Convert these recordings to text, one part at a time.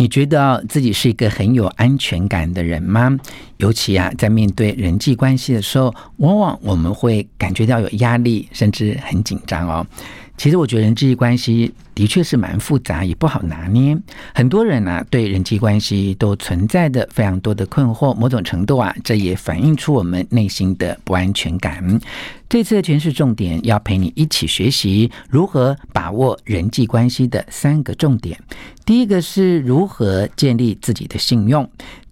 你觉得自己是一个很有安全感的人吗？尤其啊，在面对人际关系的时候，往往我们会感觉到有压力，甚至很紧张哦。其实我觉得人际关系的确是蛮复杂，也不好拿捏。很多人呢、对人际关系都存在着非常多的困惑，某种程度啊，这也反映出我们内心的不安全感。这次的权式重点要陪你一起学习如何把握人际关系的三个重点。第一个是如何建立自己的信用。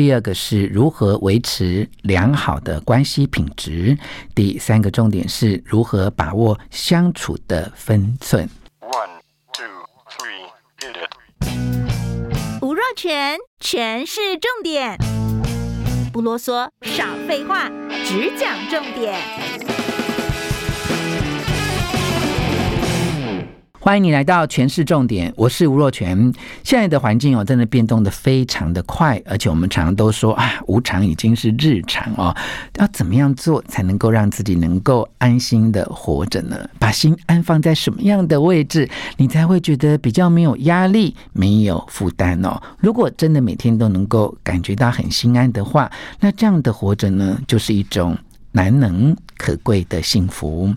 第二个是如何维持良好的关系品质，第三个重点是如何把握相处的分寸。One, two, three, hit it. 吴若全，全是重点，不啰嗦，少废话，只讲重点。欢迎你来到全市重点，我是吴若全。现在的环境哦，真的变动得非常的快，而且我们常常都说啊，无常已经是日常哦。要怎么样做才能够让自己能够安心的活着呢？把心安放在什么样的位置，你才会觉得比较没有压力、没有负担哦？如果真的每天都能够感觉到很心安的话，那这样的活着呢，就是一种。难能可贵的幸福。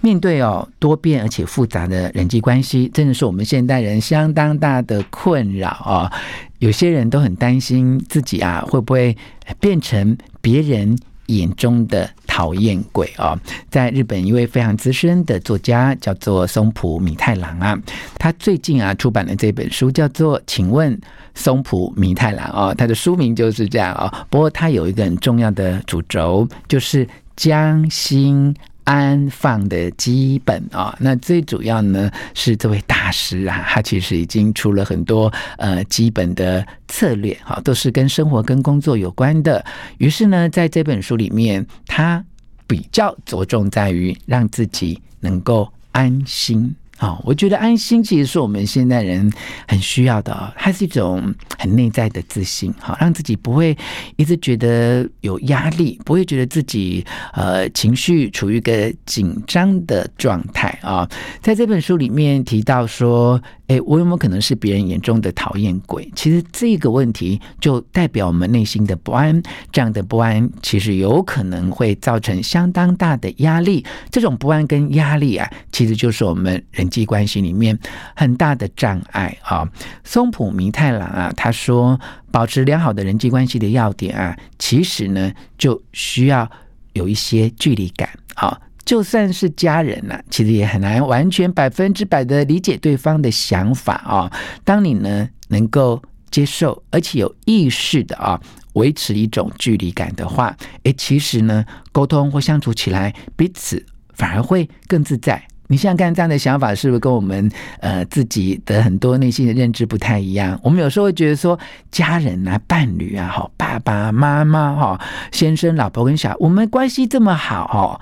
面对哦多变而且复杂的人际关系，真的是我们现代人相当大的困扰啊！有些人都很担心自己啊会不会变成别人眼中的讨厌鬼哦！在日本，一位非常资深的作家叫做松浦弥太郎啊，他最近啊出版了这本书，叫做《请问松浦弥太郎》哦，他的书名就是这样哦。不过他有一个很重要的主轴，就是将心安放的基本啊。那最主要呢是这位大师啊，他其实已经出了很多呃基本的策略啊，都是跟生活跟工作有关的。于是呢，在这本书里面，他比较着重在于让自己能够安心。啊，我觉得安心其实是我们现代人很需要的，它是一种很内在的自信，好让自己不会一直觉得有压力，不会觉得自己呃情绪处于一个紧张的状态啊。在这本书里面提到说，诶，我有没有可能是别人眼中的讨厌鬼？其实这个问题就代表我们内心的不安，这样的不安其实有可能会造成相当大的压力。这种不安跟压力啊，其实就是我们人。人际关系里面很大的障碍啊，松浦弥太郎啊，他说，保持良好的人际关系的要点啊，其实呢就需要有一些距离感啊，就算是家人、啊，其实也很难完全百分之百的理解对方的想法啊。当你呢能够接受，而且有意识的啊，维持一种距离感的话，诶，其实呢沟通或相处起来，彼此反而会更自在。你想想看，这样的想法是不是跟我们呃自己的很多内心的认知不太一样？我们有时候会觉得说，家人啊、伴侣啊、哈、爸爸妈妈哈、先生、老婆跟小孩，我们关系这么好哦，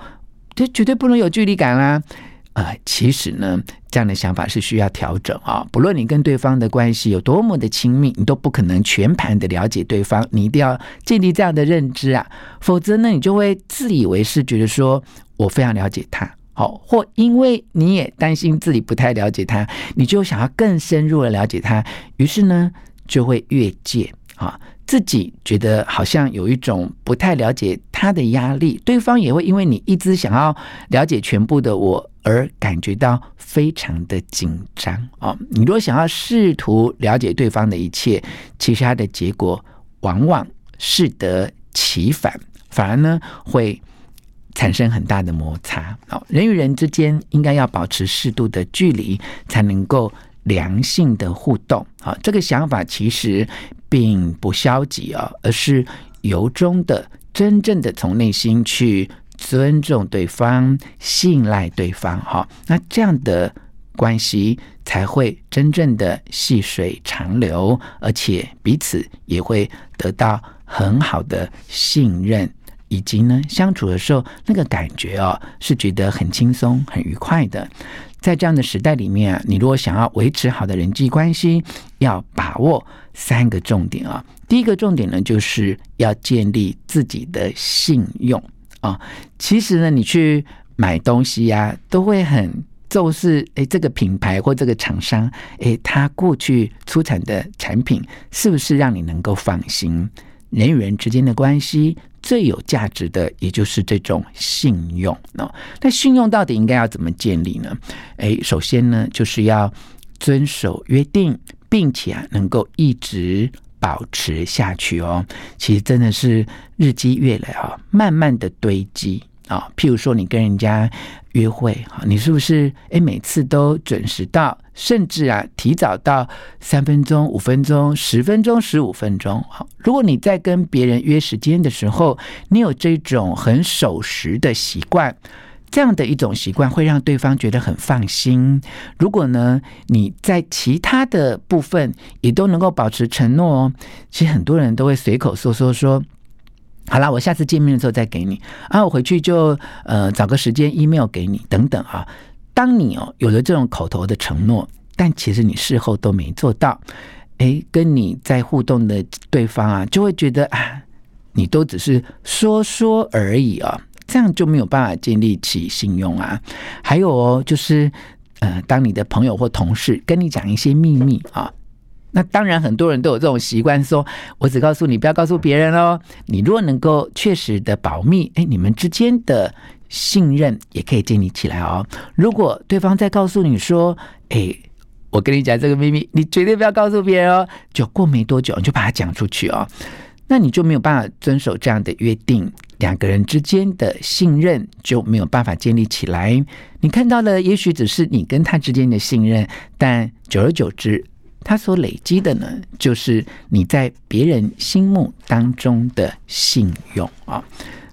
这绝对不能有距离感啦。呃，其实呢，这样的想法是需要调整啊。不论你跟对方的关系有多么的亲密，你都不可能全盘的了解对方，你一定要建立这样的认知啊，否则呢，你就会自以为是，觉得说我非常了解他。好，或因为你也担心自己不太了解他，你就想要更深入的了解他，于是呢就会越界啊，自己觉得好像有一种不太了解他的压力，对方也会因为你一直想要了解全部的我而感觉到非常的紧张啊。你如果想要试图了解对方的一切，其实他的结果往往适得其反，反而呢会。产生很大的摩擦，好人与人之间应该要保持适度的距离，才能够良性的互动。好，这个想法其实并不消极啊，而是由衷的、真正的从内心去尊重对方、信赖对方。哈，那这样的关系才会真正的细水长流，而且彼此也会得到很好的信任，以及呢，相处的时候那个感觉哦，是觉得很轻松、很愉快的。在这样的时代里面啊，你如果想要维持好的人际关系，要把握三个重点啊。第一个重点呢，就是要建立自己的信用啊。其实呢，你去买东西呀、都会很。重视诶，这个品牌或这个厂商，诶，他过去出产的产品是不是让你能够放心？人与人之间的关系最有价值的，也就是这种信用。那那信用到底应该要怎么建立呢？诶，首先呢，就是要遵守约定，并且啊，能够一直保持下去哦。其实真的是日积月累啊，慢慢的堆积。啊，譬如说你跟人家约会哈，你是不是诶每次都准时到，甚至啊提早到三分钟、五分钟、十分钟、十五分钟？好，如果你在跟别人约时间的时候，你有这种很守时的习惯，这样的一种习惯会让对方觉得很放心。如果呢你在其他的部分也都能够保持承诺哦，其实很多人都会随口说说说。好啦，我下次见面的时候再给你啊，我回去就呃找个时间 email 给你等等啊。当你哦有了这种口头的承诺，但其实你事后都没做到，哎，跟你在互动的对方啊，就会觉得啊，你都只是说说而已啊，这样就没有办法建立起信用啊。还有哦，就是呃，当你的朋友或同事跟你讲一些秘密啊。那当然，很多人都有这种习惯，说我只告诉你，不要告诉别人哦。你如果能够确实的保密，哎，你们之间的信任也可以建立起来哦。如果对方再告诉你说，哎，我跟你讲这个秘密，你绝对不要告诉别人哦。就过没多久，你就把它讲出去哦，那你就没有办法遵守这样的约定，两个人之间的信任就没有办法建立起来。你看到了，也许只是你跟他之间的信任，但久而久之。他所累积的呢，就是你在别人心目当中的信用啊。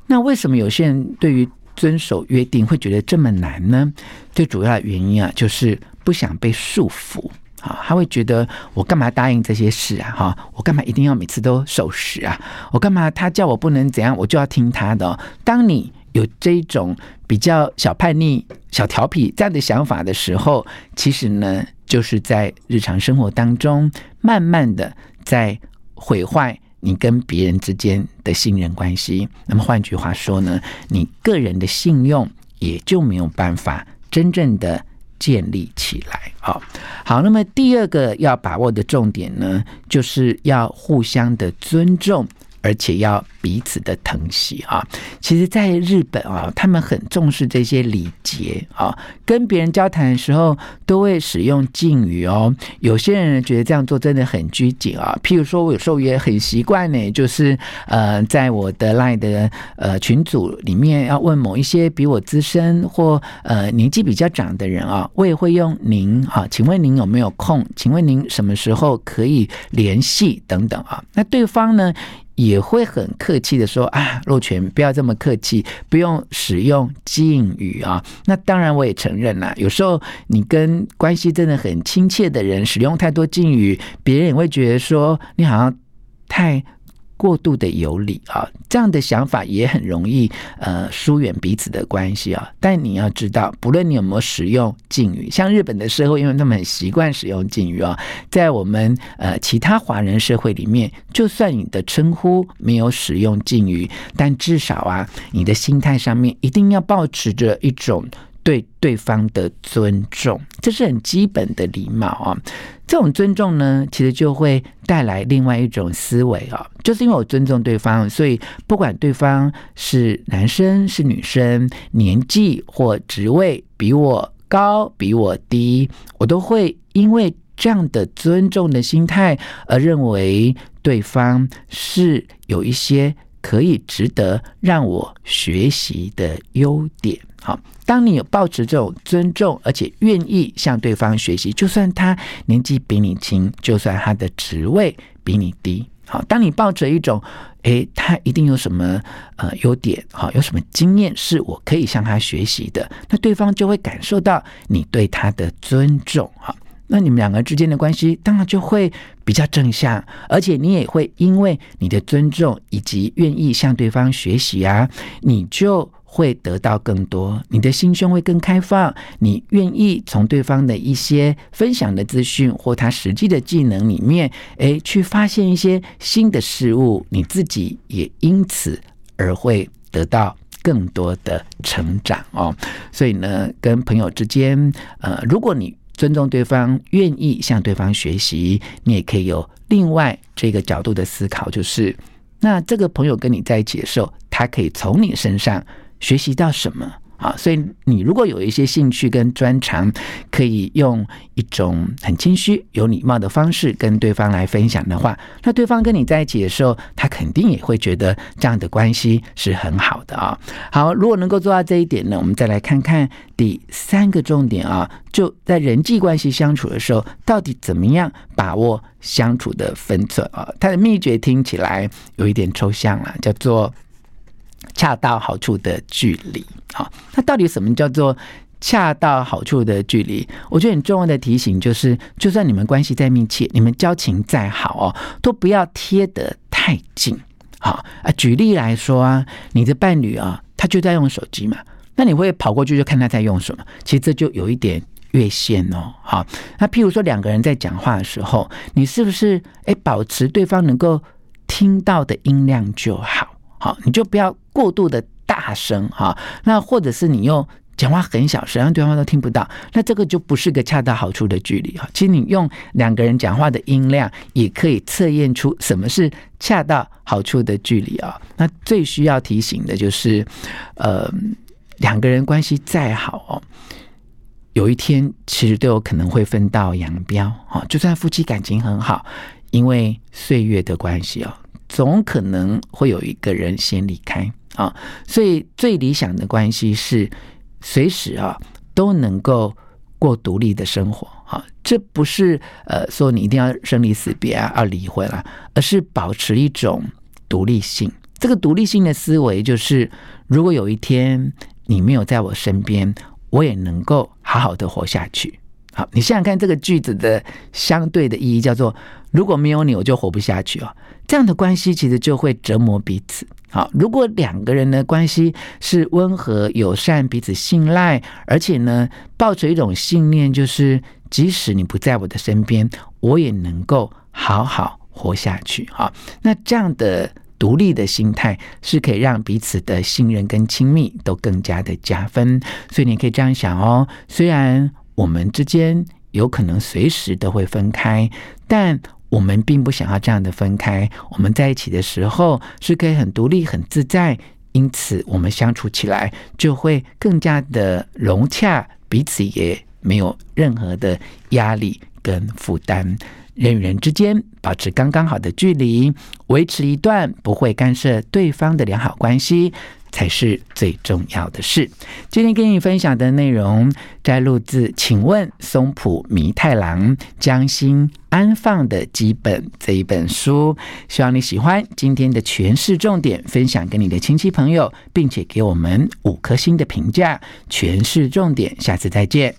那为什么有些人对于遵守约定会觉得这么难呢？最主要的原因啊，就是不想被束缚啊。他会觉得我干嘛答应这些事啊？哈，我干嘛一定要每次都守时啊？我干嘛他叫我不能怎样，我就要听他的？当你有这种比较小叛逆、小调皮这样的想法的时候，其实呢，就是在日常生活当中，慢慢的在毁坏你跟别人之间的信任关系。那么换句话说呢，你个人的信用也就没有办法真正的建立起来。好，好，那么第二个要把握的重点呢，就是要互相的尊重。而且要彼此的疼惜啊！其实，在日本啊，他们很重视这些礼节啊，跟别人交谈的时候都会使用敬语哦。有些人觉得这样做真的很拘谨啊。譬如说，我有时候也很习惯呢，就是呃，在我的 LINE 的呃群组里面，要问某一些比我资深或呃年纪比较长的人啊，我也会用您啊，请问您有没有空？请问您什么时候可以联系？等等啊。那对方呢？也会很客气的说啊，若权不要这么客气，不用使用敬语啊。那当然，我也承认啦，有时候你跟关系真的很亲切的人使用太多敬语，别人也会觉得说你好像太。过度的有礼啊，这样的想法也很容易呃疏远彼此的关系啊。但你要知道，不论你有没有使用敬语，像日本的社会，因为他们很习惯使用敬语啊，在我们呃其他华人社会里面，就算你的称呼没有使用敬语，但至少啊，你的心态上面一定要保持着一种。对对方的尊重，这是很基本的礼貌啊。这种尊重呢，其实就会带来另外一种思维啊，就是因为我尊重对方，所以不管对方是男生是女生，年纪或职位比我高比我低，我都会因为这样的尊重的心态而认为对方是有一些可以值得让我学习的优点。好，当你有抱持这种尊重，而且愿意向对方学习，就算他年纪比你轻，就算他的职位比你低，好，当你抱着一种，诶，他一定有什么呃优点，好，有什么经验是我可以向他学习的，那对方就会感受到你对他的尊重，哈，那你们两个之间的关系当然就会比较正向，而且你也会因为你的尊重以及愿意向对方学习啊，你就。会得到更多，你的心胸会更开放，你愿意从对方的一些分享的资讯或他实际的技能里面，诶，去发现一些新的事物，你自己也因此而会得到更多的成长哦。所以呢，跟朋友之间，呃，如果你尊重对方，愿意向对方学习，你也可以有另外这个角度的思考，就是那这个朋友跟你在一起的时候，他可以从你身上。学习到什么啊？所以你如果有一些兴趣跟专长，可以用一种很谦虚、有礼貌的方式跟对方来分享的话，那对方跟你在一起的时候，他肯定也会觉得这样的关系是很好的啊。好，如果能够做到这一点呢，我们再来看看第三个重点啊，就在人际关系相处的时候，到底怎么样把握相处的分寸啊？它的秘诀听起来有一点抽象了，叫做。恰到好处的距离，好，那到底什么叫做恰到好处的距离？我觉得很重要的提醒就是，就算你们关系再密切，你们交情再好哦，都不要贴得太近。好啊，举例来说啊，你的伴侣啊，他就在用手机嘛，那你会跑过去就看他在用什么？其实这就有一点越线哦。好，那譬如说两个人在讲话的时候，你是不是诶保持对方能够听到的音量就好？好，你就不要过度的大声哈，那或者是你用讲话很小声，让对方都听不到，那这个就不是个恰到好处的距离哈。其实你用两个人讲话的音量，也可以测验出什么是恰到好处的距离啊。那最需要提醒的就是，呃，两个人关系再好哦，有一天其实都有可能会分道扬镳啊。就算夫妻感情很好，因为岁月的关系哦。总可能会有一个人先离开啊，所以最理想的关系是随时啊都能够过独立的生活啊。这不是呃说你一定要生离死别啊，要离婚啊，而是保持一种独立性。这个独立性的思维就是，如果有一天你没有在我身边，我也能够好好的活下去。好，你想想看，这个句子的相对的意义叫做：如果没有你，我就活不下去哦。这样的关系其实就会折磨彼此。好，如果两个人的关系是温和、友善、彼此信赖，而且呢，抱着一种信念，就是即使你不在我的身边，我也能够好好活下去。好，那这样的独立的心态是可以让彼此的信任跟亲密都更加的加分。所以你可以这样想哦，虽然。我们之间有可能随时都会分开，但我们并不想要这样的分开。我们在一起的时候是可以很独立、很自在，因此我们相处起来就会更加的融洽，彼此也没有任何的压力跟负担。人与人之间保持刚刚好的距离，维持一段不会干涉对方的良好关系。才是最重要的事。今天跟你分享的内容摘录自《请问松浦弥太郎将心安放的基本》这一本书，希望你喜欢今天的诠释重点，分享给你的亲戚朋友，并且给我们五颗星的评价。诠释重点，下次再见。